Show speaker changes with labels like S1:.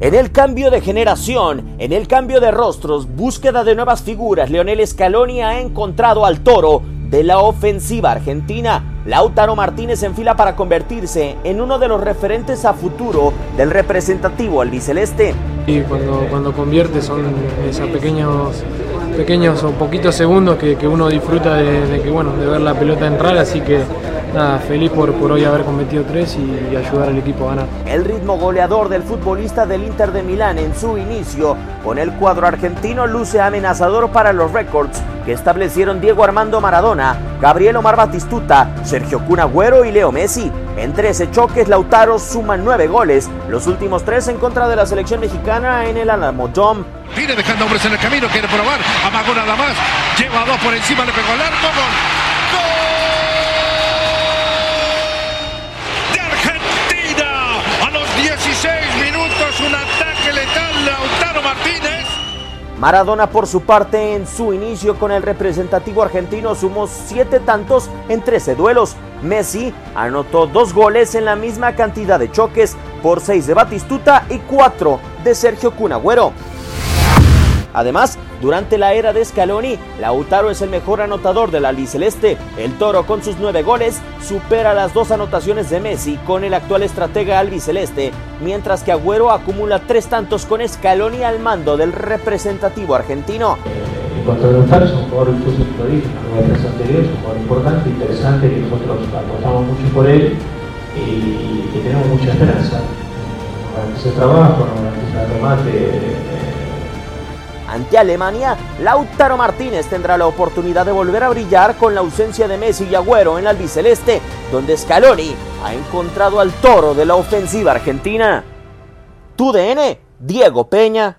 S1: En el cambio de generación, en el cambio de rostros, búsqueda de nuevas figuras, Leonel Scaloni ha encontrado al toro de la ofensiva argentina. Lautaro Martínez en fila para convertirse en uno de los referentes a futuro del representativo albiceleste.
S2: Y cuando, cuando convierte son esos pequeños, pequeños o poquitos segundos que, uno disfruta de, que, bueno, de ver la pelota entrar, así que nada, feliz por, por hoy haber cometido tres y, ayudar al equipo a ganar.
S1: El ritmo goleador del futbolista del Inter de Milán en su inicio con el cuadro argentino luce amenazador para los récords que establecieron Diego Armando Maradona, Gabriel Omar Batistuta, Sergio Cunagüero y Leo Messi. En 13 choques, Lautaro suma 9 goles, los últimos 3 en contra de la selección mexicana en el Alamo Dome.
S3: Viene dejando hombres en el camino, quiere probar, amagó nada más, lleva a dos por encima, le pegó al arco, gol.
S1: Maradona por su parte en su inicio con el representativo argentino sumó 7 tantos en 13 duelos. Messi anotó 2 goles en la misma cantidad de choques por 6 de Batistuta y 4 de Sergio Cunagüero. Además, durante la era de Scaloni, Lautaro es el mejor anotador del albiceleste. El Toro con sus nueve goles supera las dos anotaciones de Messi con el actual estratega albiceleste, mientras que Agüero acumula tres tantos con Scaloni al mando del representativo argentino.
S4: En cuanto a Lautaro, es un jugador, incluso dije, en anterior, es un jugador importante, interesante, que nosotros apostamos mucho por él y que tenemos mucha esperanza. Nos garantiza trabajo, nos garantiza el remate
S1: ante Alemania, Lautaro Martínez tendrá la oportunidad de volver a brillar con la ausencia de Messi y Agüero en el albiceleste, donde Scaloni ha encontrado al toro de la ofensiva argentina. Tu DN, Diego Peña.